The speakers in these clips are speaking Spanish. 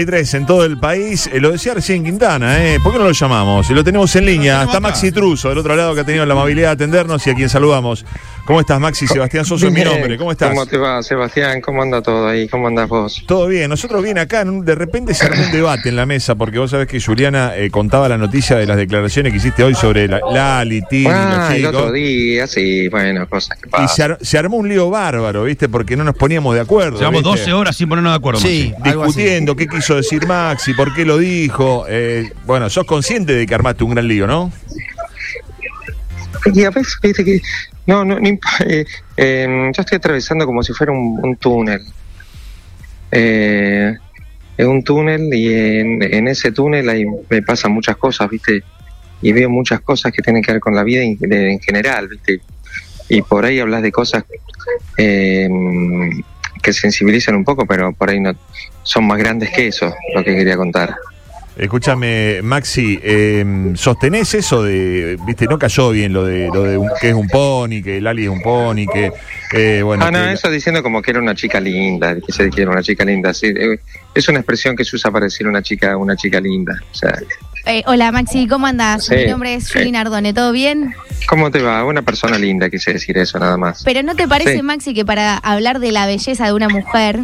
en todo el país. Eh, lo decía recién Quintana, ¿eh? ¿Por qué no lo llamamos? Y lo tenemos en línea. Está Maxi Truso, del otro lado, que ha tenido la amabilidad de atendernos y a quien saludamos. ¿Cómo estás, Maxi? Sebastián Soso es mi nombre. ¿Cómo estás? ¿Cómo te va, Sebastián? ¿Cómo anda todo ahí? ¿Cómo andas vos? Todo bien. Nosotros bien acá, de repente se armó un debate en la mesa, porque vos sabés que Juliana eh, contaba la noticia de las declaraciones que hiciste hoy sobre la, Lali, Tini, ah, el otro día, sí, bueno, cosas que pasan. Y se, armó un lío bárbaro, ¿viste? Porque no nos poníamos de acuerdo. Llevamos 12 horas sin ponernos de acuerdo, Sí, discutiendo qué quiso decir Maxi, por qué lo dijo. Eh, bueno, sos consciente de que armaste un gran lío, ¿no? Y a veces, viste que. No, no, eh, em, yo estoy atravesando como si fuera un, túnel. Eh, es un túnel y en, ese túnel ahí me pasan muchas cosas, ¿viste? Y veo muchas cosas que tienen que ver con la vida en, general, ¿viste? Y por ahí hablas de cosas em, que sensibilizan un poco, pero por ahí no son más grandes que eso, lo que quería contar. Escúchame, Maxi, eh, ¿sostenés eso de, viste, no cayó bien lo de, lo de que es un pony, que Lali es un pony, que, eh, bueno... Ah, no, eso diciendo como que era una chica linda, que se que era una chica linda, sí, eh, es una expresión que se usa para decir una chica, una chica linda, o sea... Eh, hola Maxi, ¿cómo andás? Mi nombre es Julie Nardone, ¿todo bien? ¿Cómo te va? Una persona linda, quise decir eso nada más. Pero ¿no te parece, Maxi, que para hablar de la belleza de una mujer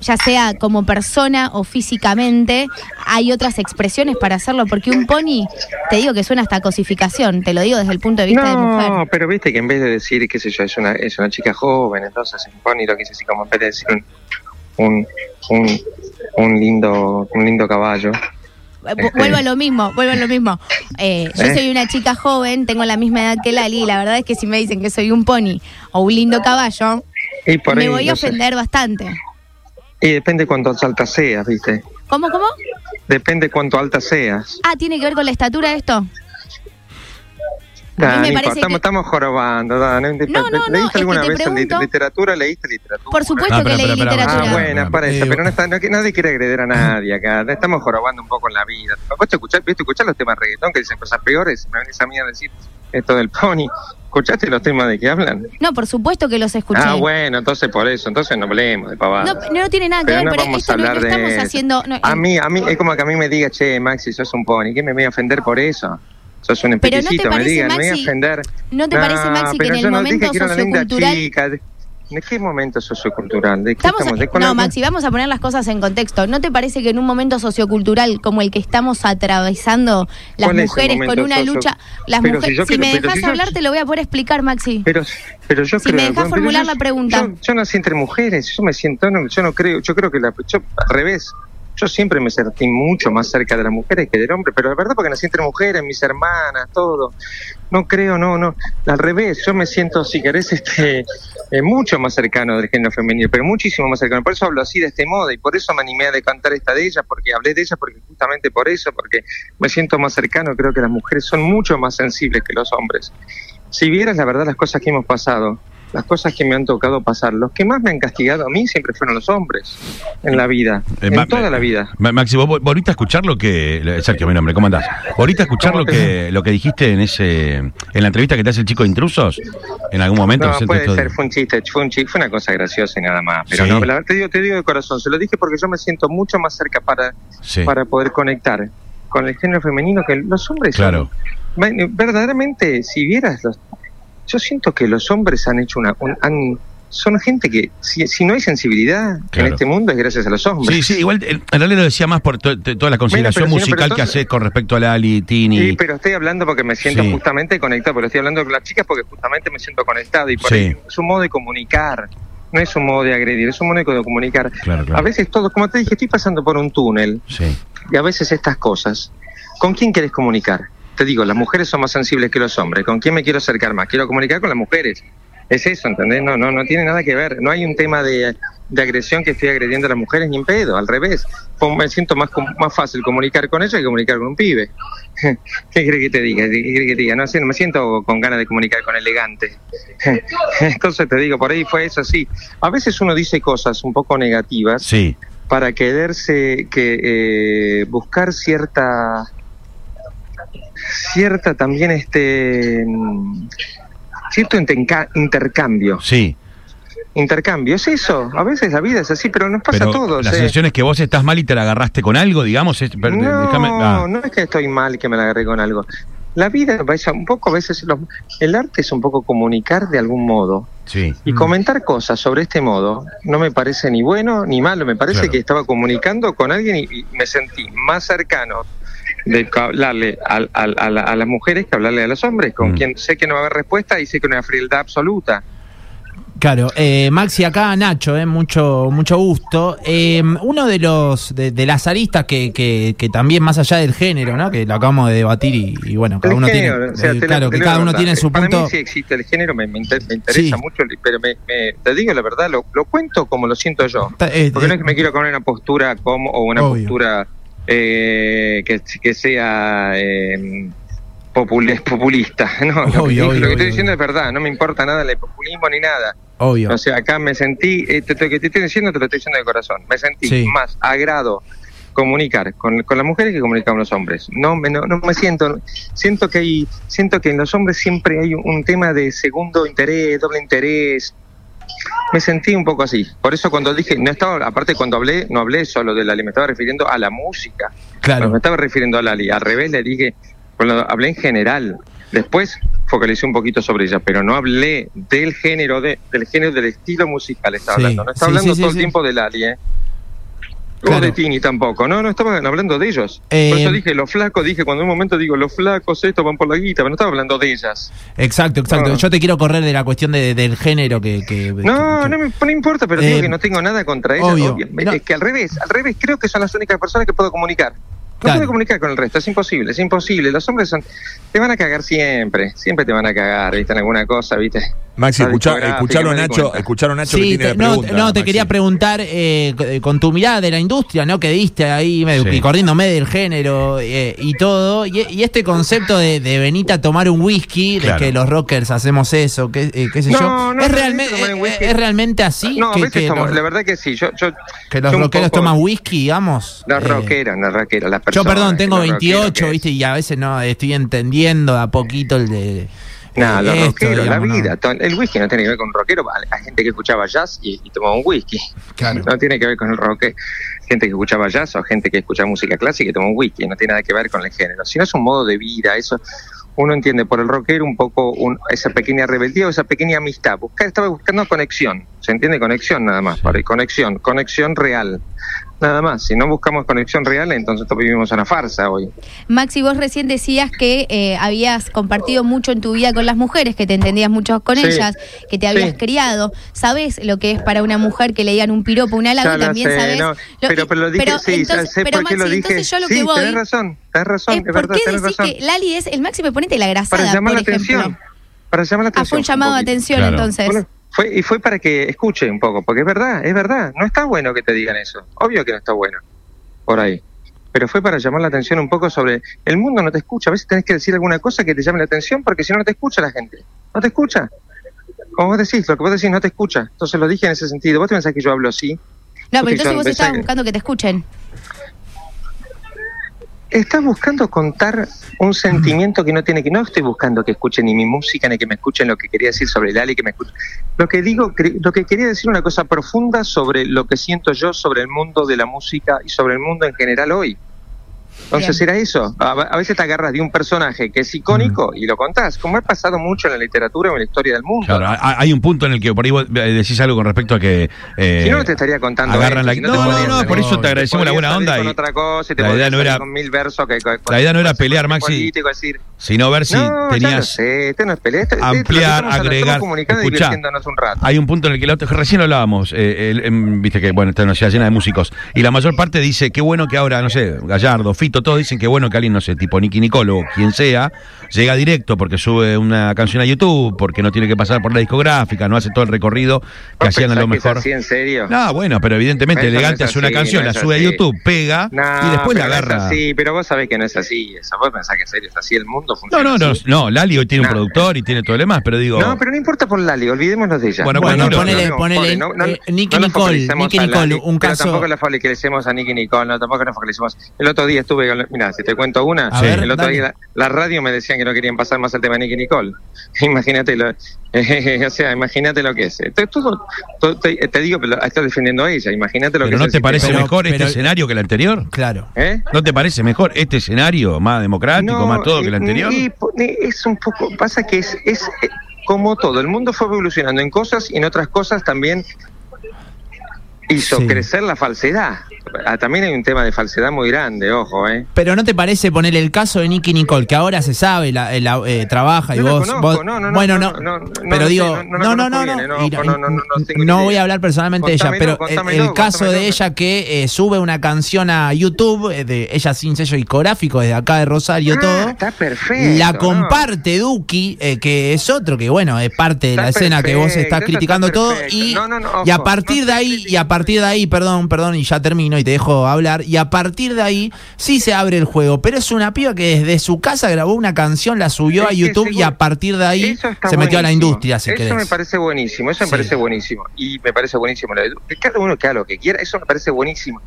ya sea como persona o físicamente, hay otras expresiones para hacerlo, porque un pony, te digo que suena hasta cosificación, te lo digo desde el punto de vista de mujer. No, pero viste que en vez de decir, qué sé yo, es una, es una chica joven, entonces un pony lo quise decir como en vez de decir un, un, un, lindo, un lindo caballo. Eh, vuelvo a lo mismo, vuelvo a lo mismo. Eh, yo ¿Eh? soy una chica joven, tengo la misma edad que Lali, y la verdad es que si me dicen que soy un pony o un lindo caballo, me voy a ofender bastante. Y depende cuánto alta seas, ¿viste? ¿Cómo, cómo? Depende cuánto alta seas. Ah, ¿tiene que ver con la estatura esto? estamos, jorobando. no, no, ¿Leíste alguna vez literatura? ¿Leíste literatura? Por supuesto que leí literatura. Ah, bueno, para eso. Pero no está, nadie quiere agredir a nadie acá. Estamos jorobando un poco en la vida. ¿Vos te escuchás, ¿viste, escuchás los temas de reggaetón que dicen cosas peores? Me venís a mí a decir esto del pony. ¿Escuchaste los temas de que hablan? No, por supuesto que los escuché. Ah, bueno, entonces por eso, entonces no hablemos de pavadas. No, no tiene nada que ver, pero esto no, estamos haciendo... a mí, a mí, es como que a mí me diga, che, Maxi, sos un pony, ¿qué me voy a ofender por eso? Sos un empeticito, me diga, me voy a ofender. ¿No te parece, Maxi, que en el momento sociocultural... ¿De qué momento sociocultural? ¿De estamos, no, Maxi, vamos a poner las cosas en contexto. ¿No te parece que en un momento sociocultural como el que estamos atravesando las mujeres con una lucha, las mujeres, si, me dejas hablar te lo voy a poder explicar, Maxi. Pero, pero yo si me dejas formular la pregunta. Yo, nací entre mujeres, yo me siento, yo no creo, yo creo que la, yo, al revés, yo siempre me sentí mucho más cerca de las mujeres que del hombre, pero la verdad porque nací entre mujeres, mis hermanas, todo. No creo, no, no. Al revés, yo me siento, si querés, este, eh, mucho más cercano del género femenino, pero muchísimo más cercano. Por eso hablo así de este modo y por eso me animé a decantar esta de ellas, porque hablé de ellas, porque justamente por eso, porque me siento más cercano. Creo que las mujeres son mucho más sensibles que los hombres. Si vieras la verdad las cosas que hemos pasado, las cosas que me han tocado pasar. Los que más me han castigado a mí siempre fueron los hombres en la vida, eh, en toda la vida. Maxi, vos volviste a escuchar lo que Sergio, mi nombre, ¿cómo andás? ¿Volviste a escuchar lo que lo que dijiste en ese en la entrevista que te hace el chico de intrusos? En algún momento. No, puede ser, fue un chiste, fue un chiste, fue una cosa graciosa y nada más. Pero no, te digo, te digo de corazón, se lo dije porque yo me siento mucho más cerca para para poder conectar con el género femenino que los hombres. Claro. verdaderamente, si vieras los yo siento que los hombres han hecho una... son gente que, si, no hay sensibilidad en este mundo, es gracias a los hombres. Sí, sí, igual el realidad lo decía más por toda la consideración musical que haces con respecto a la Ali, Tini. Sí, pero estoy hablando porque me siento justamente conectado, pero estoy hablando con las chicas porque justamente me siento conectado y por es un modo de comunicar. No es un modo de agredir, es un modo de comunicar. A veces todo, como te dije, estoy pasando por un túnel. Y a veces estas cosas, ¿con quién quieres comunicar? Te digo, las mujeres son más sensibles que los hombres. ¿Con quién me quiero acercar más? Quiero comunicar con las mujeres. Es eso, ¿entendés? No, no, no tiene nada que ver. No hay un tema de, agresión que estoy agrediendo a las mujeres ni en pedo, al revés. Me siento más, más fácil comunicar con ella que comunicar con un pibe. ¿Qué crees que te diga? ¿Qué crees que te diga? No, me siento con ganas de comunicar con elegante. Entonces te digo, por ahí fue eso, sí. A veces uno dice cosas un poco negativas sí. para quererse, que eh, buscar cierta cierta también este cierto intercambio. Sí. intercambio. Es eso, a veces la vida es así, pero nos pasa a todos. La sensación es que vos estás mal y te la agarraste con algo, digamos. no, ah. no es que estoy mal y que me la agarré con algo. La vida, un poco a veces, el arte es un poco comunicar de algún modo. Sí. Y comentar cosas sobre este modo no me parece ni bueno ni malo, me parece que estaba comunicando con alguien y, me sentí más cercano de hablarle a, a, las mujeres que hablarle a los hombres, con mm. quien sé que no va a haber respuesta y sé que no hay frialdad absoluta. Claro, eh, Maxi, acá Nacho, eh, mucho, mucho gusto. Eh, uno de los de, las aristas que, que, también más allá del género, ¿no? Que lo acabamos de debatir y, bueno, cada uno tiene, claro, que cada uno tiene su punto. Mí sí existe el género, me, interesa mucho, pero me, te digo la verdad, lo, lo, cuento como lo siento yo, porque no es que me quiero poner una postura como o una postura que, que sea populista. No, lo, que, estoy diciendo es verdad, no me importa nada el populismo ni nada. Obvio. O sea, acá me sentí, eh, lo que te estoy diciendo te lo estoy diciendo de corazón, me sentí más agrado comunicar con, con, las mujeres que comunicar con los hombres. No me, no, me siento, siento que hay, siento que en los hombres siempre hay un, tema de segundo interés, doble interés. Me sentí un poco así. Por eso cuando dije, no estaba, aparte cuando hablé, no hablé solo de Lali, me estaba refiriendo a la música. Claro. me estaba refiriendo a Lali. Al revés le dije, bueno, hablé en general. Después focalicé un poquito sobre ella, pero no hablé del género, de, del género, del estilo musical. Estaba hablando. No estaba hablando todo el tiempo de Lali, ¿eh? O de Tini tampoco, no, no estaban hablando de ellos. por eso eh, dije, los flacos, dije, cuando en un momento digo, los flacos, esto van por la guita, pero no estaba hablando de ellas. Exacto, exacto. Yo te quiero correr de la cuestión del género que... no, no, me, importa, pero digo eh, que no tengo nada contra ellas. Es que al revés, al revés, creo que son las únicas personas que puedo comunicar. No puede comunicar con el resto, es imposible, es imposible. Los hombres son, te van a cagar siempre, siempre te van a cagar, ¿viste? En alguna cosa, ¿viste? Maxi, escucha, escucharon Nacho, escucharon Nacho que tiene no, pregunta, no, te quería preguntar eh, con tu mirada de la industria, ¿no? Que diste ahí, sí. corriéndome del género eh, y todo, y, este concepto de, de venir a tomar un whisky, de que los rockers hacemos eso, qué, eh, qué sé yo, ¿Es, realmente, ¿es realmente así? No, que, que la verdad que sí. Yo, yo, que los rockeros toman whisky, digamos. Los rockeros, los rockeros, las Yo, perdón, tengo 28, ¿viste? Y a veces no estoy entendiendo a poquito el de no, los rockeros, la vida. El whisky no tiene que ver con un rockero. Hay gente que escuchaba jazz y, tomaba un whisky. No tiene que ver con el rock. Gente que escuchaba jazz o gente que escucha música clásica y toma un whisky. No tiene nada que ver con el género. Si no es un modo de vida, eso uno entiende por el rockero un poco esa pequeña rebeldía o esa pequeña amistad. Buscar, estaba buscando conexión. ¿Se entiende? Conexión nada más. Conexión. Conexión real. Nada más, si no buscamos conexión real, entonces vivimos una farsa hoy. Maxi, vos recién decías que eh, habías compartido mucho en tu vida con las mujeres, que te entendías mucho con ellas, que te habías criado. ¿Sabes lo que es para una mujer que le digan un piropo, un halago? También sabes. pero, pero lo dije, sí, entonces, sé por qué lo dije. Entonces yo lo que voy. Tenés razón, tenés razón, es, ¿Por qué decís que Lali es el máximo ponete la grasada, para llamar la Atención, para llamar la atención. Ah, fue un llamado de atención entonces. Fue, y fue para que escuche un poco, porque es verdad, es verdad, no está bueno que te digan eso, obvio que no está bueno, por ahí. Pero fue para llamar la atención un poco sobre el mundo no te escucha, a veces tenés que decir alguna cosa que te llame la atención porque si no no te escucha la gente, no te escucha. Como vos decís, lo que vos decís no te escucha. Entonces lo dije en ese sentido. ¿Vos te pensás que yo hablo así? No, pero entonces vos estabas buscando que te escuchen. Estás buscando contar un sentimiento que no tiene que no estoy buscando que escuchen ni mi música ni que me escuchen lo que quería decir sobre Lali que me escuchen lo que digo lo que quería decir una cosa profunda sobre lo que siento yo sobre el mundo de la música y sobre el mundo en general hoy entonces era eso. A, veces te agarras de un personaje que es icónico y lo contás, como ha pasado mucho en la literatura o en la historia del mundo. Claro, hay un punto en el que por ahí vos decís algo con respecto a que. Eh, si no, te estaría contando. Agarran la... no, no, no, por eso te agradecemos la buena onda. Y otra cosa, y te la idea no era. Mil versos que, la idea no era pelear, Maxi. Decir, sino ver si no, tenías. Sé, este no es pelea, este, ampliar, agregar. Escuchá, un rato. hay un punto en el que recién lo hablábamos. Eh, el, em, viste que, bueno, esta ciudad llena de músicos. Y la mayor parte dice, qué bueno que ahora, no sé, Gallardo, Fito, todos dicen que bueno que alguien, no sé, tipo Nicky Nicolo, quien sea, llega directo porque sube una canción a YouTube, porque no tiene que pasar por la discográfica, no hace todo el recorrido que hacían a lo mejor. así en serio? No, bueno, pero evidentemente elegante hace una canción, la sube a YouTube, pega y después la agarra. Sí, pero vos sabés que no es así. Eso. Vos pensás que en serio es así, el mundo funciona. No, no, no, no, Lali hoy tiene un productor y tiene todo lo demás, pero digo. No, pero no importa por Lali, olvidémonos de ella. Bueno, bueno, ponele, ponele, eh, Nicky Nicole, Nicky Nicole, un caso. Tampoco le focalicemos a Nicky Nicole, no, tampoco le focalicemos. El otro día estuvo estuve, mira, si te cuento una, el otro día la, radio me decían que no querían pasar más el tema de Nicky Nicole. Imagínate lo, o sea, imagínate lo que es. te, digo, pero estás defendiendo a ella, imagínate lo que es. ¿No te parece mejor este escenario que el anterior? Claro. ¿Eh? ¿No te parece mejor este escenario, más democrático, más todo que el anterior? es un poco, pasa que es, es eh, como todo, el mundo fue evolucionando en cosas y en otras cosas también hizo crecer la falsedad. Ah, también hay un tema de falsedad muy grande, ojo, ¿eh? Pero ¿no te parece poner el caso de Nicky Nicole, que ahora se sabe, la, eh, trabaja y vos, No, no, Bueno, no, pero digo, no, no, no, no, no voy a hablar personalmente de ella, pero el, caso de ella que eh, sube una canción a YouTube, eh, de ella sin sello discográfico, desde acá de Rosario, ah, todo. Está perfecto. La comparte Duki, que es otro, que bueno, es parte de la escena que vos estás criticando todo, y, y a partir de ahí, y a partir de ahí, perdón, perdón, y ya termino y te dejo hablar. Y a partir de ahí sí se abre el juego. Pero es una piba que desde su casa grabó una canción, la subió a YouTube y a partir de ahí se metió a la industria. eso me parece buenísimo, eso me parece buenísimo. Y me parece buenísimo. Cada uno que haga lo que quiera, eso me parece buenísimo.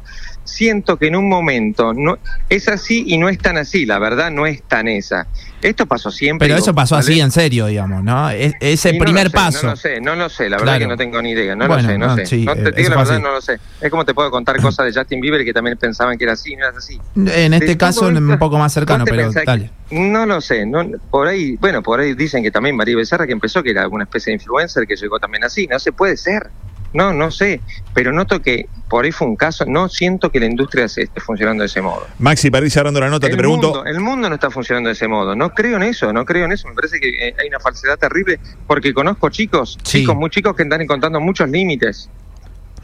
Siento que en un momento no es así y no es tan así, la verdad no es tan esa. Esto pasó siempre. Pero eso pasó así en serio, digamos, ¿no? Es, ese primer paso. No lo sé, no lo sé, la verdad que no tengo ni idea. No lo sé, no, sé. no te digo la verdad, no lo sé. Es como te puedo contar cosas de Justin Bieber que también pensaban que era así, no era así. En este caso, un poco más cercano, pero dale. No lo sé, no, por ahí, bueno, por ahí dicen que también María Becerra que empezó, que era una especie de influencer, que llegó también así, no se puede ser. No, no sé, pero noto que por ahí fue un caso, no siento que la industria se esté funcionando de ese modo. Maxi, para ir cerrando la nota, te pregunto... el mundo no está funcionando de ese modo, no creo en eso, no creo en eso, me parece que eh, hay una falsedad terrible, porque conozco chicos, chicos, muy chicos que están encontrando muchos límites.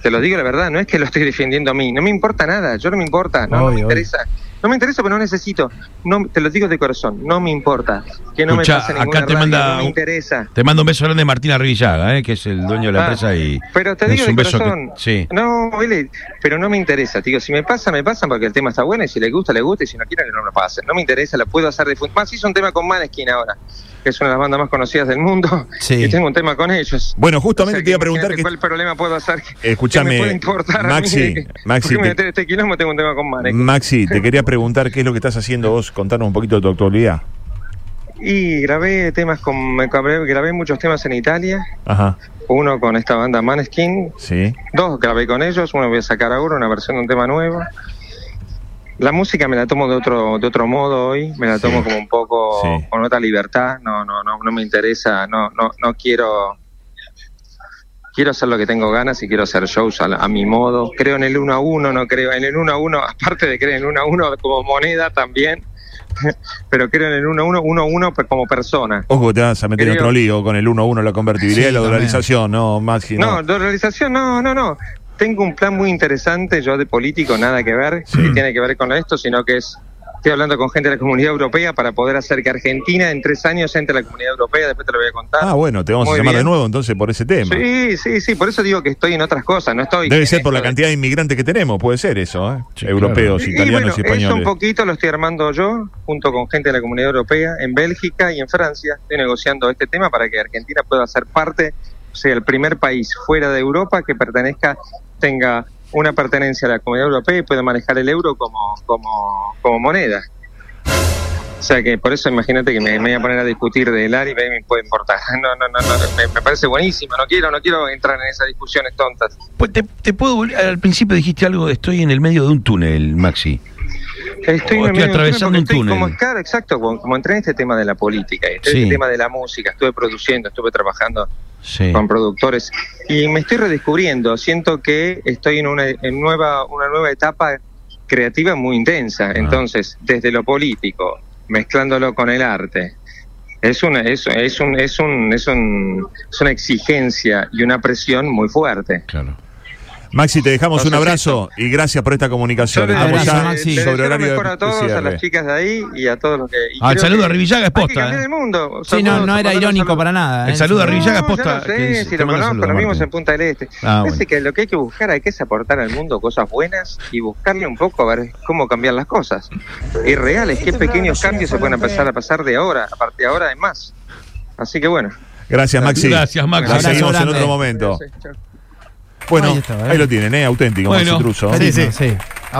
Te lo digo la verdad, no es que lo estoy defendiendo a mí, no me importa nada, yo no me importa, no, me interesa. No me interesa, pero no necesito. No, te lo digo de corazón, no me importa. Que no me pase ninguna acá te manda, no me interesa. Te mando un beso grande de Martina Rivillaga, ¿eh? que es el dueño de la ah, empresa y Pero te digo de corazón. sí. No, pero no me interesa, tío, si me pasa me pasa porque el tema está bueno y si le gusta le gusta y si no quiere que no me pase. No me interesa, lo puedo hacer de más hizo un tema con Maneskin ahora que es una de las bandas más conocidas del mundo, sí. y tengo un tema con ellos. Bueno, justamente te iba a preguntar que, cuál problema puedo hacer. Escúchame, puede importar Maxi, Maxi, te, este tengo un tema con Maxi, te quería preguntar qué es lo que estás haciendo vos, contarnos un poquito de tu actualidad. Y grabé temas con, grabé, grabé muchos temas en Italia. Ajá. Uno con esta banda Maneskin. Sí. Dos grabé con ellos, uno voy a sacar ahora, una versión de un tema nuevo. La música me la tomo de otro de otro modo hoy, me la tomo como un poco con otra libertad, no no no no me interesa, no no no quiero quiero hacer lo que tengo ganas y quiero hacer shows a, mi modo. Creo en el uno a uno, no creo en el uno a uno, aparte de creer en el uno a uno como moneda también. pero creo en el 1 1 1 1 como persona. Ojo, te vas a meter en otro lío con el 1 1 la convertibilidad y la dolarización, no, más No, dolarización, no, no, no. Tengo un plan muy interesante, yo de político nada que ver, que tiene que ver con esto, sino que es estoy hablando con gente de la comunidad europea para poder hacer que Argentina en tres años entre a la comunidad europea, después te lo voy a contar. Ah, bueno, te vamos a llamar de nuevo entonces por ese tema. Sí, sí, sí, por eso digo que estoy en otras cosas, no estoy... Debe ser por la cantidad de inmigrantes que tenemos, puede ser eso, ¿eh? Europeos, italianos y, españoles. Eso un poquito lo estoy armando yo, junto con gente de la comunidad europea, en Bélgica y en Francia. Estoy negociando este tema para que Argentina pueda ser parte, o sea, el primer país fuera de Europa que pertenezca, tenga una pertenencia a la comunidad europea y puede manejar el euro como, como, como moneda. O sea que por eso imagínate que me, voy a poner a discutir de Lari y me puede importar. No, no, no, no me, parece buenísimo. No quiero, no quiero entrar en esas discusiones tontas. Pues te, te puedo al principio dijiste algo de estoy en el medio de un túnel, Maxi. Estoy, estoy atravesando un túnel. Como, claro, exacto, como, entré en este tema de la política, en este tema de la música, estuve produciendo, estuve trabajando con productores y me estoy redescubriendo. Siento que estoy en una en nueva una nueva etapa creativa muy intensa. Ah. Entonces, desde lo político, mezclándolo con el arte, es una es, es un es un es un es una exigencia y una presión muy fuerte. Claro. Maxi, te dejamos un abrazo y gracias por esta comunicación. Estamos ya Maxi. sobre horario mejor a todos, a las chicas de ahí y a todos los que. Ah, el saludo a Rivillaga es posta. ¿eh? el mundo. Sí, no, no era irónico para nada. El ¿eh? saludo a Rivillaga es posta. No sé, si lo conozco, lo vimos en Punta del Este. Ah, Parece que lo que hay que buscar hay que es aportar al mundo cosas buenas y buscarle un poco a ver cómo cambiar las cosas. Y reales, qué pequeños cambios se pueden empezar a pasar de ahora, a partir de ahora en más. Así que bueno. Gracias, Maxi. Gracias, Maxi. Nos seguimos en otro momento. Bueno, ahí, ¿eh? lo tienen, ¿eh? Auténtico, bueno, Truso. Sí, sí. sí.